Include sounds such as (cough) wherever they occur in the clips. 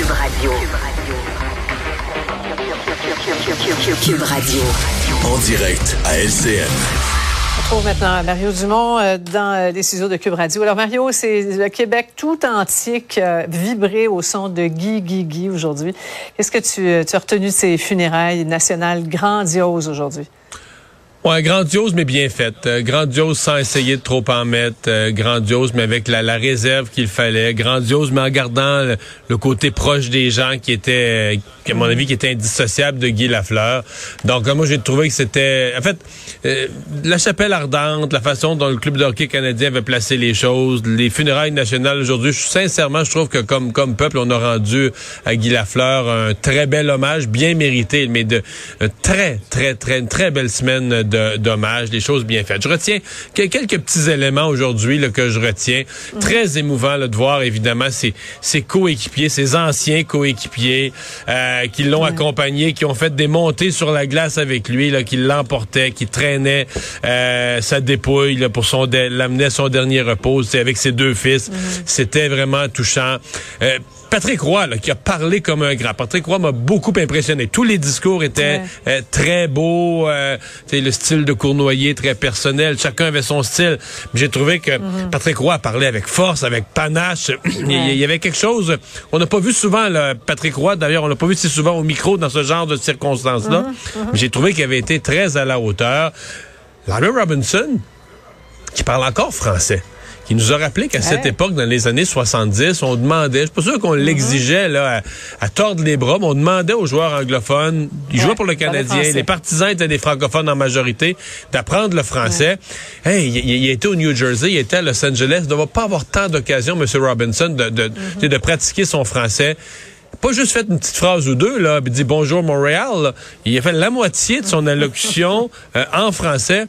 Cube Radio. Cube Radio. En direct à LCN. On trouve maintenant Mario Dumont euh, dans euh, les ciseaux de Cube Radio. Alors Mario, c'est le Québec tout entier qui a vibré au son de Guy Guy Guy aujourd'hui. Qu'est-ce que tu, euh, tu as retenu de ces funérailles nationales grandioses aujourd'hui? Ouais, grandiose mais bien faite. Euh, grandiose sans essayer de trop en mettre. Euh, grandiose mais avec la, réserve qu'il fallait. Grandiose mais en gardant le, côté proche des gens qui était, euh, à mon avis, qui était indissociable de Guy Lafleur. Donc moi j'ai trouvé que c'était, en fait, la chapelle ardente, la façon dont le club de hockey canadien avait placé les choses, les funérailles nationales aujourd'hui. Sincèrement, je trouve que comme comme peuple, on a rendu à Guy Lafleur un très bel hommage, bien mérité, mais de très très très très belle semaine dommage, des choses bien faites. Je retiens quelques petits éléments aujourd'hui que je retiens. Très émouvant de voir évidemment ses, ses coéquipiers, ses anciens coéquipiers euh, qui l'ont accompagné, qui ont fait des montées sur la glace avec lui, là, qui l'emportaient, qui traînaient euh, sa dépouille là, pour son l'amener son dernier repos, avec ses deux fils. Mm-hmm. C'était vraiment touchant. Euh, Patrick Roy, là, qui a parlé comme un grand. Patrick Roy m'a beaucoup impressionné. Tous les discours étaient euh, très beaux. Euh, le style de Cournoyer très personnel. Chacun avait son style. J'ai trouvé que mhm. Patrick Roy parlait avec force, avec panache. (clears throat) Il y avait quelque chose. On n'a pas vu souvent là, Patrick Roy. D'ailleurs, on l'a pas vu si souvent au micro dans ce genre de circonstances-là. Mhm. Mhm. J'ai trouvé qu'il avait été très à la hauteur. Larry Robinson, qui parle encore français. Il nous a rappelé qu'à cette époque, dans les années 70, on demandait, je suis pas sûr qu'on l'exigeait là, à, tordre les bras, mais on demandait aux joueurs anglophones, ils jouaient pour le Canadien, les partisans étaient des francophones en majorité, d'apprendre le français. Hey, il, était au New Jersey, il était à Los Angeles, il ne va pas avoir tant d'occasions, M. Robinson, de, de, mm-hmm. de pratiquer son français pas juste fait une petite phrase ou deux, là, puis dit bonjour Montréal. Il a fait la moitié de son allocution (laughs) euh, en français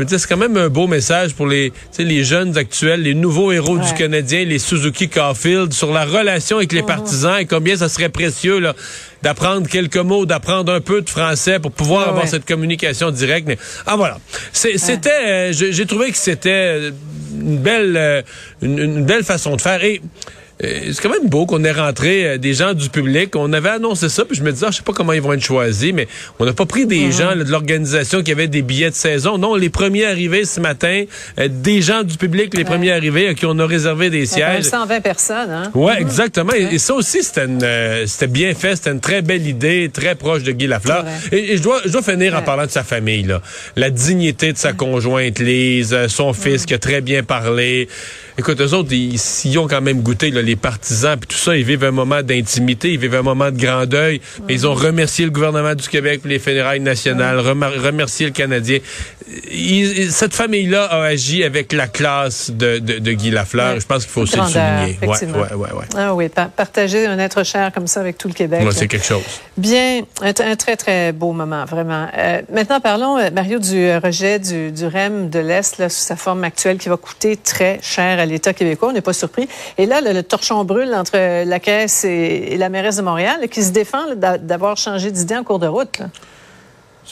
je me dis, c'est quand même un beau message pour les, les jeunes actuels, les nouveaux héros du Canadien, les Suzuki Caulfield, sur la relation avec les mhm. partisans et combien ça serait précieux là, d'apprendre quelques mots, d'apprendre un peu de français pour pouvoir avoir cette communication directe. Mais, ah voilà, c'était, euh, j'ai trouvé que c'était une belle, euh, une, belle façon de faire. Et c'est quand même beau qu'on ait rentré euh, des gens du public. On avait annoncé ça, puis je me disais, ah, je sais pas comment ils vont être choisis, mais on n'a pas pris des mhm. gens de l'organisation qui avaient des billets de saison. Non, les premiers arrivés ce matin, euh, des gens du public, les premiers arrivés à qui on a réservé des sièges. 120 personnes, hein? Ouais, exactement. Et, ça aussi, c'était c'était bien fait. C'était une très belle idée, très proche de Guy Lafleur. Et, je dois, je dois finir en parlant de sa famille, là. La dignité de sa conjointe, Lise, son fils qui a très bien parlé. Écoute, eux autres, ils, ont quand même goûté, les partisans, puis tout ça, ils vivent un moment d'intimité, ils vivent un moment de grand deuil. Ils ont remercié le gouvernement du Québec, les fédérales nationales, remercié le Canadien. cette famille-là a agi avec la classe de, Guy Lafleur. Je pense qu'il faut aussi le souligner. Ouais, ouais, ouais, Ah oui, partager un être cher comme ça avec tout le Québec. c'est quelque chose. Bien, un, très, très beau moment, vraiment. Euh, maintenant, parlons, euh, Mario, du rejet du, du REM de l'Est sous sa forme actuelle qui va coûter très cher à l'État québécois. On n'est pas surpris. Et là, le, torchon brûle entre la Caisse et, la mairesse de Montréal qui se défend d'avoir changé d'idée en cours de route.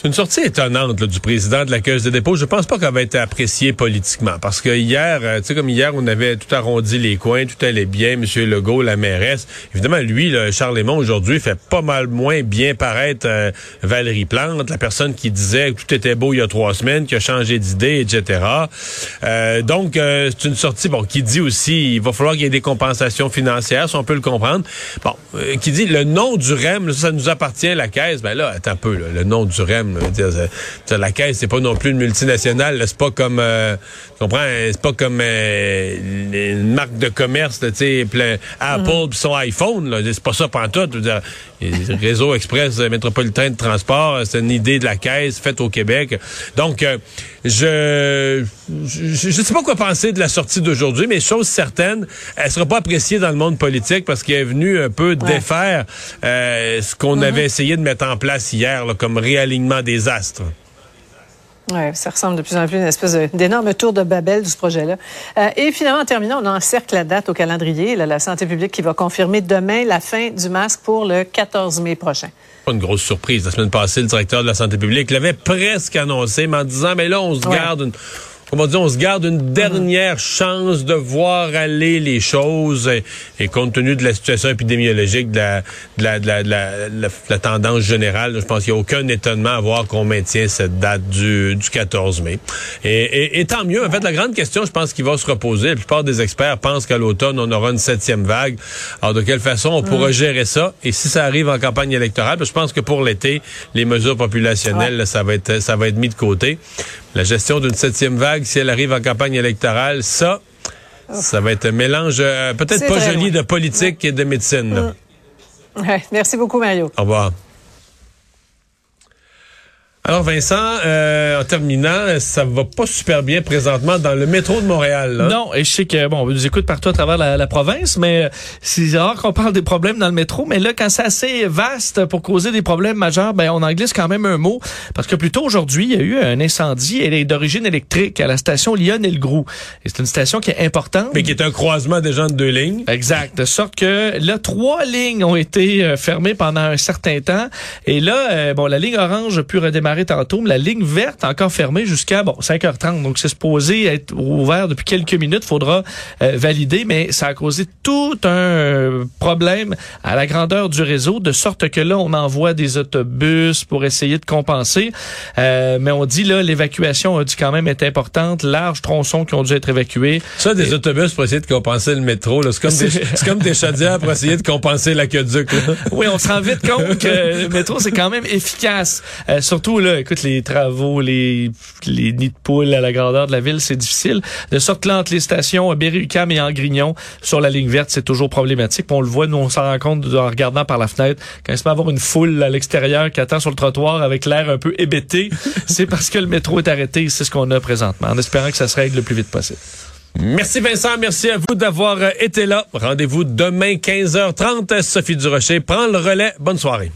C'est une sortie étonnante du président de la Caisse de dépôt. Je pense pas qu'elle va être appréciée politiquement. Parce que hier, euh, tu sais, comme hier, on avait tout arrondi les coins, tout allait bien. M. Legault, la mairesse. Évidemment, lui, Charles Lemont, aujourd'hui, fait pas mal moins bien paraître euh, Valérie Plante, la personne qui disait que tout était beau il y a trois semaines, qui a changé d'idée, etc. Euh, donc, c'est une sortie, bon, qui dit aussi, il va falloir qu'il y ait des compensations financières, si on peut le comprendre. Bon, qui dit, le nom du REM, ça, nous appartient, la Caisse. Ben là, attends un peu, le nom du REM, la caisse, c'est pas non plus une multinationale. C'est pas comme, euh, tu comprends, c'est pas comme euh, une marque de commerce, tu sais, Apple mm son iPhone. C'est pas ça pantoute. Dire, réseau express métropolitain de transport, c'est une idée de la caisse faite au Québec. Donc, euh, je, je, sais pas quoi penser de la sortie d'aujourd'hui, mais chose certaine, elle sera pas appréciée dans le monde politique parce qu'elle est venue un peu défaire ce qu'on mm-hmm. avait essayé de mettre en place hier comme réalignement des astres. Oui, ça ressemble de plus en plus à une espèce d'énorme tour de Babel de ce projet-là. Euh, et finalement, en terminant, on encercle la date au calendrier, la santé publique qui va confirmer demain la fin du masque pour le 14 mai prochain. Pas une grosse surprise. La semaine passée, le directeur de la santé publique l'avait presque annoncé, mais en disant, mais là, on se garde une comment dire, on se garde une dernière chance de voir aller les choses et, compte tenu de la situation épidémiologique, de la, de la, de la, de la, tendance générale, je pense qu'il n'y a aucun étonnement à voir qu'on maintient cette date du, du 14 mai. Et, et, tant mieux. En fait, la grande question, je pense qu'il va se reposer. La plupart des experts pensent qu'à l'automne, on aura une septième vague. Alors, de quelle façon on pourra gérer ça? Et si ça arrive en campagne électorale, je pense que pour l'été, les mesures populationnelles, ça va être ça va être mis de côté. La gestion d'une septième vague, si elle arrive en campagne électorale, ça, ça va être un mélange euh, peut-être pas joli de politique et de médecine. merci beaucoup, Mario. Au revoir. Alors Vincent, euh, en terminant, ça va pas super bien présentement dans le métro de Montréal. Non, et je sais que bon, on nous écoute partout à travers la, province, mais euh, c'est rare qu'on parle des problèmes dans le métro. Mais là, quand c'est assez vaste pour causer des problèmes majeurs, ben on en glisse quand même un mot parce que plus tôt aujourd'hui, il y a eu un incendie elle est d'origine électrique à la station Lyon et le Grou. Et c'est une station qui est importante, mais qui est un croisement des gens de deux lignes. Exact, de sorte que là trois lignes ont été euh, fermées pendant un certain temps. Et là, bon, la ligne orange a pu redémarrer tantôt, mais la ligne verte encore fermée jusqu'à bon 5h30. Donc c'est supposé être ouvert depuis quelques minutes. Faudra euh, valider, mais ça a causé tout un euh, problème à la grandeur du réseau, de sorte que là on envoie des autobus pour essayer de compenser. Euh, mais on dit là l'évacuation a dû quand même être importante, larges tronçons qui ont dû être évacués. Ça des autobus pour essayer de compenser le métro, c'est comme des c'est comme des chaudières pour essayer de compenser l'aqueduc. oui, on se rend vite compte que le métro c'est quand même efficace, surtout là écoute, les travaux, les, les nids de poules à la grandeur de la ville, c'est difficile. De sorte que là, entre les stations Berry-UQAM et Angrignon, sur la ligne verte, c'est toujours problématique. on le voit, nous, on s'en rend compte en regardant par la fenêtre. Quand il se met avoir une foule à l'extérieur qui attend sur le trottoir avec l'air un peu hébété, (laughs) c'est parce que le métro est arrêté. C'est ce qu'on a présentement, en espérant que ça se règle le plus vite possible. Merci Vincent, merci à vous d'avoir euh, été là. Rendez-vous demain 15h30. Sophie Durocher prend le relais. Bonne soirée.